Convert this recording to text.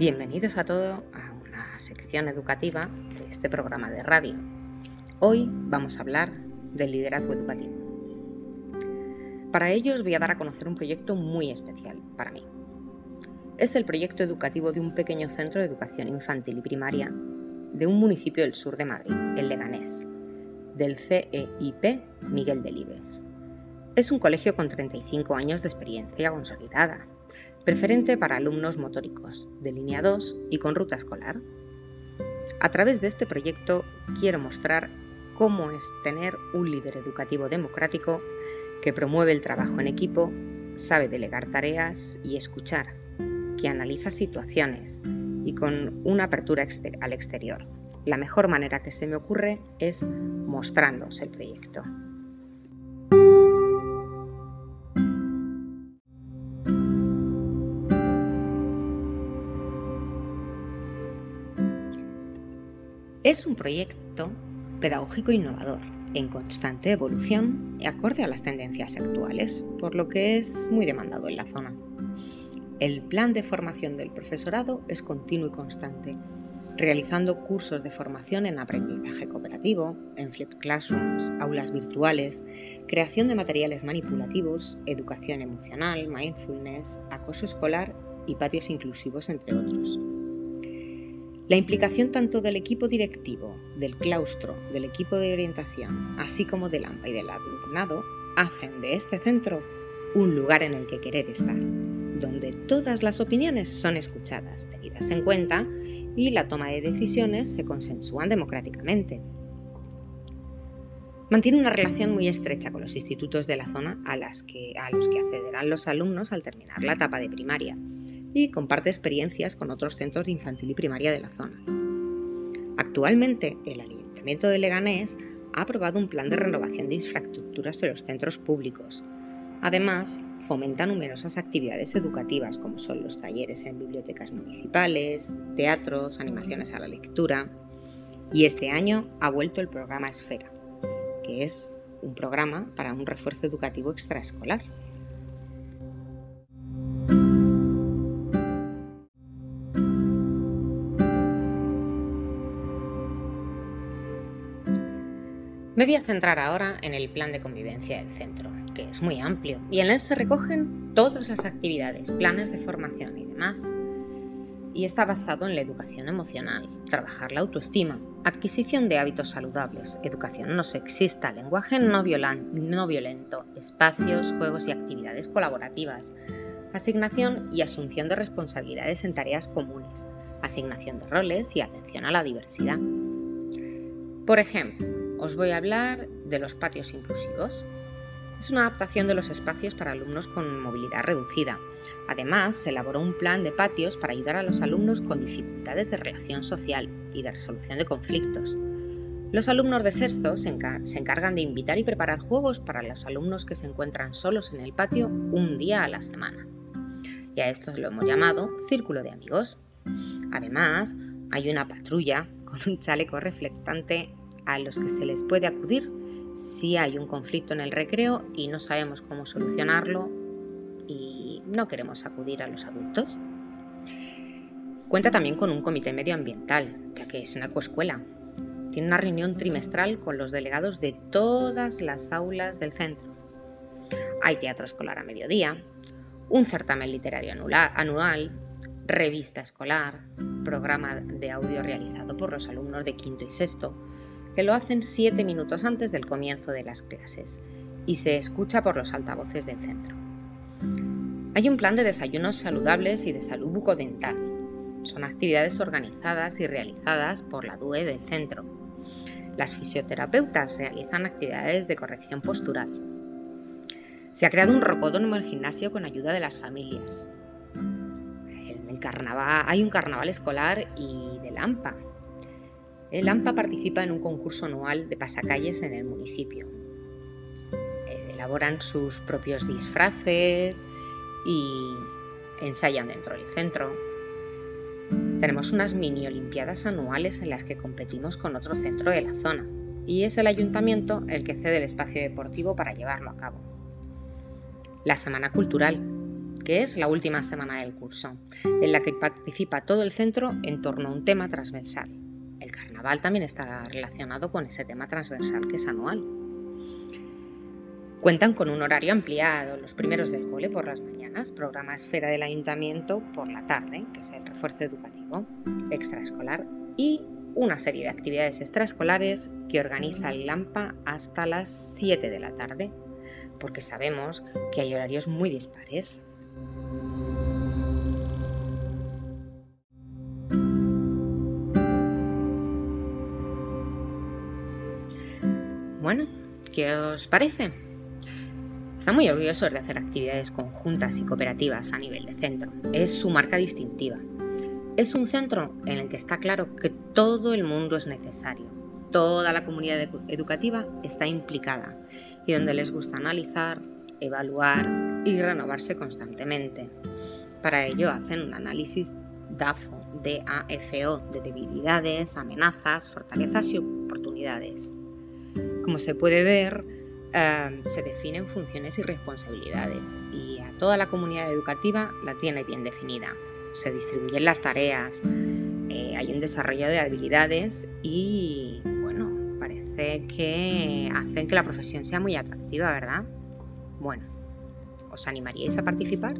Bienvenidos a todos a una sección educativa de este programa de radio. Hoy vamos a hablar del liderazgo educativo. Para ello os voy a dar a conocer un proyecto muy especial para mí. Es el proyecto educativo de un pequeño centro de educación infantil y primaria de un municipio del sur de Madrid, el Leganés, del CEIP Miguel Delibes. Es un colegio con 35 años de experiencia consolidada, preferente para alumnos motóricos, de línea 2 y con ruta escolar. A través de este proyecto quiero mostrar cómo es tener un líder educativo democrático que promueve el trabajo en equipo, sabe delegar tareas y escuchar, que analiza situaciones y con una apertura al exterior. La mejor manera que se me ocurre es mostrándoos el proyecto. Es un proyecto pedagógico innovador, en constante evolución y acorde a las tendencias actuales, por lo que es muy demandado en la zona. El plan de formación del profesorado es continuo y constante, realizando cursos de formación en aprendizaje cooperativo, en flipped classrooms, aulas virtuales, creación de materiales manipulativos, educación emocional, mindfulness, acoso escolar y patios inclusivos, entre otros. La implicación tanto del equipo directivo, del claustro, del equipo de orientación, así como del AMPA y del alumnado, hacen de este centro un lugar en el que querer estar, donde todas las opiniones son escuchadas, tenidas en cuenta y la toma de decisiones se consensúan democráticamente. Mantiene una relación muy estrecha con los institutos de la zona a, a los que accederán los alumnos al terminar la etapa de primaria y comparte experiencias con otros centros de infantil y primaria de la zona. Actualmente, el Ayuntamiento de Leganés ha aprobado un plan de renovación de infraestructuras en los centros públicos. Además, fomenta numerosas actividades educativas como son los talleres en bibliotecas municipales, teatros, animaciones a la lectura. Y este año ha vuelto el programa Esfera, que es un programa para un refuerzo educativo extraescolar. Me voy a centrar ahora en el plan de convivencia del centro, que es muy amplio, y en él se recogen todas las actividades, planes de formación y demás. Y está basado en la educación emocional, trabajar la autoestima, adquisición de hábitos saludables, educación no sexista, lenguaje no, no violento, espacios, juegos y actividades colaborativas, asignación y asunción de responsabilidades en tareas comunes, asignación de roles y atención a la diversidad. Por ejemplo, os voy a hablar de los patios inclusivos. Es una adaptación de los espacios para alumnos con movilidad reducida. Además, se elaboró un plan de patios para ayudar a los alumnos con dificultades de relación social y de resolución de conflictos. Los alumnos de sexto se, encargan de invitar y preparar juegos para los alumnos que se encuentran solos en el patio un día a la semana. Y a estos lo hemos llamado Círculo de Amigos. Además, hay una patrulla con un chaleco reflectante a los que se les puede acudir si hay un conflicto en el recreo y no sabemos cómo solucionarlo y no queremos acudir a los adultos. Cuenta también con un comité medioambiental, ya que es una coescuela. Tiene una reunión trimestral con los delegados de todas las aulas del centro. Hay teatro escolar a mediodía, un certamen literario anual, revista escolar, programa de audio realizado por los alumnos de quinto y sexto, que lo hacen 7 minutos antes del comienzo de las clases y se escucha por los altavoces del centro. Hay un plan de desayunos saludables y de salud bucodental. Son actividades organizadas y realizadas por la DUE del centro. Las fisioterapeutas realizan actividades de corrección postural. Se ha creado un rocódromo en el gimnasio con ayuda de las familias. El carnaval, hay un carnaval escolar y de Lampa, el AMPA participa en un concurso anual de pasacalles en el municipio. Eh, elaboran sus propios disfraces y ensayan dentro del centro. Tenemos unas mini olimpiadas anuales en las que competimos con otro centro de la zona y es el ayuntamiento el que cede el espacio deportivo para llevarlo a cabo. La Semana Cultural que es la última semana del curso, en la que participa todo el centro en torno a un tema transversal. El carnaval también está relacionado con ese tema transversal que es anual. Cuentan con un horario ampliado, los primeros del cole por las mañanas, programa esfera del ayuntamiento por la tarde, que es el refuerzo educativo extraescolar, y una serie de actividades extraescolares que organiza el LAMPA hasta las 7 de la tarde, porque sabemos que hay horarios muy dispares. Bueno, ¿qué os parece? Está muy orgulloso de hacer actividades conjuntas y cooperativas a nivel de centro. Es su marca distintiva. Es un centro en el que está claro que todo el mundo es necesario, toda la comunidad educativa está implicada y donde les gusta analizar, evaluar y renovarse constantemente. Para ello hacen un análisis DAFO, DAFO, de debilidades, amenazas, fortalezas y oportunidades. Como se puede ver, se definen funciones y responsabilidades y a toda la comunidad educativa la tiene bien definida se distribuyen las tareas, eh, hay un desarrollo de habilidades y bueno, parece que hacen que la profesión sea muy atractiva, ¿verdad? Bueno, ¿os animaríais a participar?